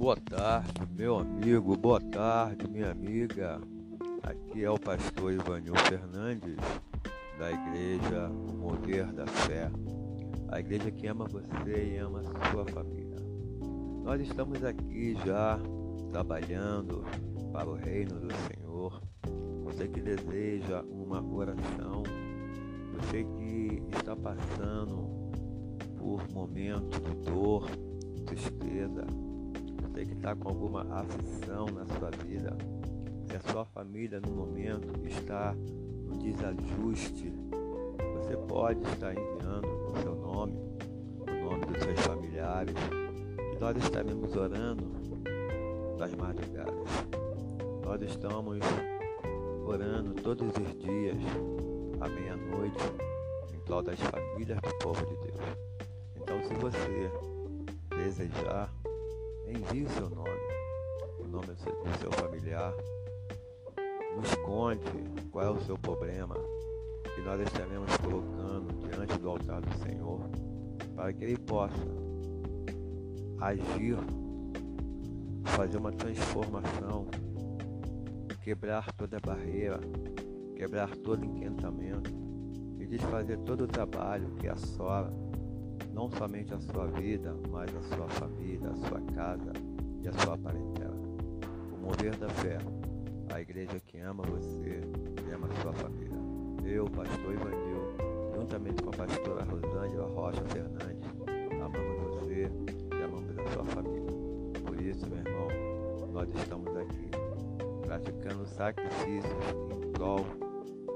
Boa tarde, meu amigo, boa tarde, minha amiga. Aqui é o pastor Ivanil Fernandes, da igreja O da Fé, a igreja que ama você e ama sua família. Nós estamos aqui já trabalhando para o reino do Senhor. Você que deseja uma oração, você que está passando por momentos de dor, tristeza, você que está com alguma aflição na sua vida, se a sua família no momento está no desajuste, você pode estar enviando o seu nome, o nome dos seus familiares, e nós estaremos orando das madrugadas. Nós estamos orando todos os dias, à meia-noite, em prol das famílias do povo de Deus. Então, se você desejar, envie o seu nome, o nome do seu familiar, nos conte qual é o seu problema, que nós estaremos colocando diante do altar do Senhor, para que Ele possa agir, fazer uma transformação, quebrar toda barreira, quebrar todo encantamento e desfazer todo o trabalho que assola não somente a sua vida, mas a sua família, a sua casa e a sua parentela. O mover da fé, a igreja que ama você e ama a sua família. Eu, pastor Ivanil, juntamente com a pastora Rosângela Rocha Fernandes, amamos você e amamos a sua família. Por isso, meu irmão, nós estamos aqui praticando sacrifícios em prol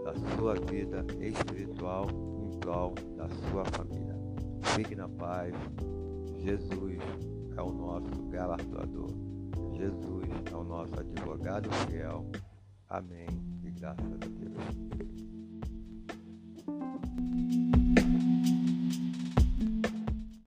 da sua vida espiritual, em prol da sua família. Fique na paz. Jesus é o nosso galardoador. Jesus é o nosso advogado fiel. Amém. E graças a Deus.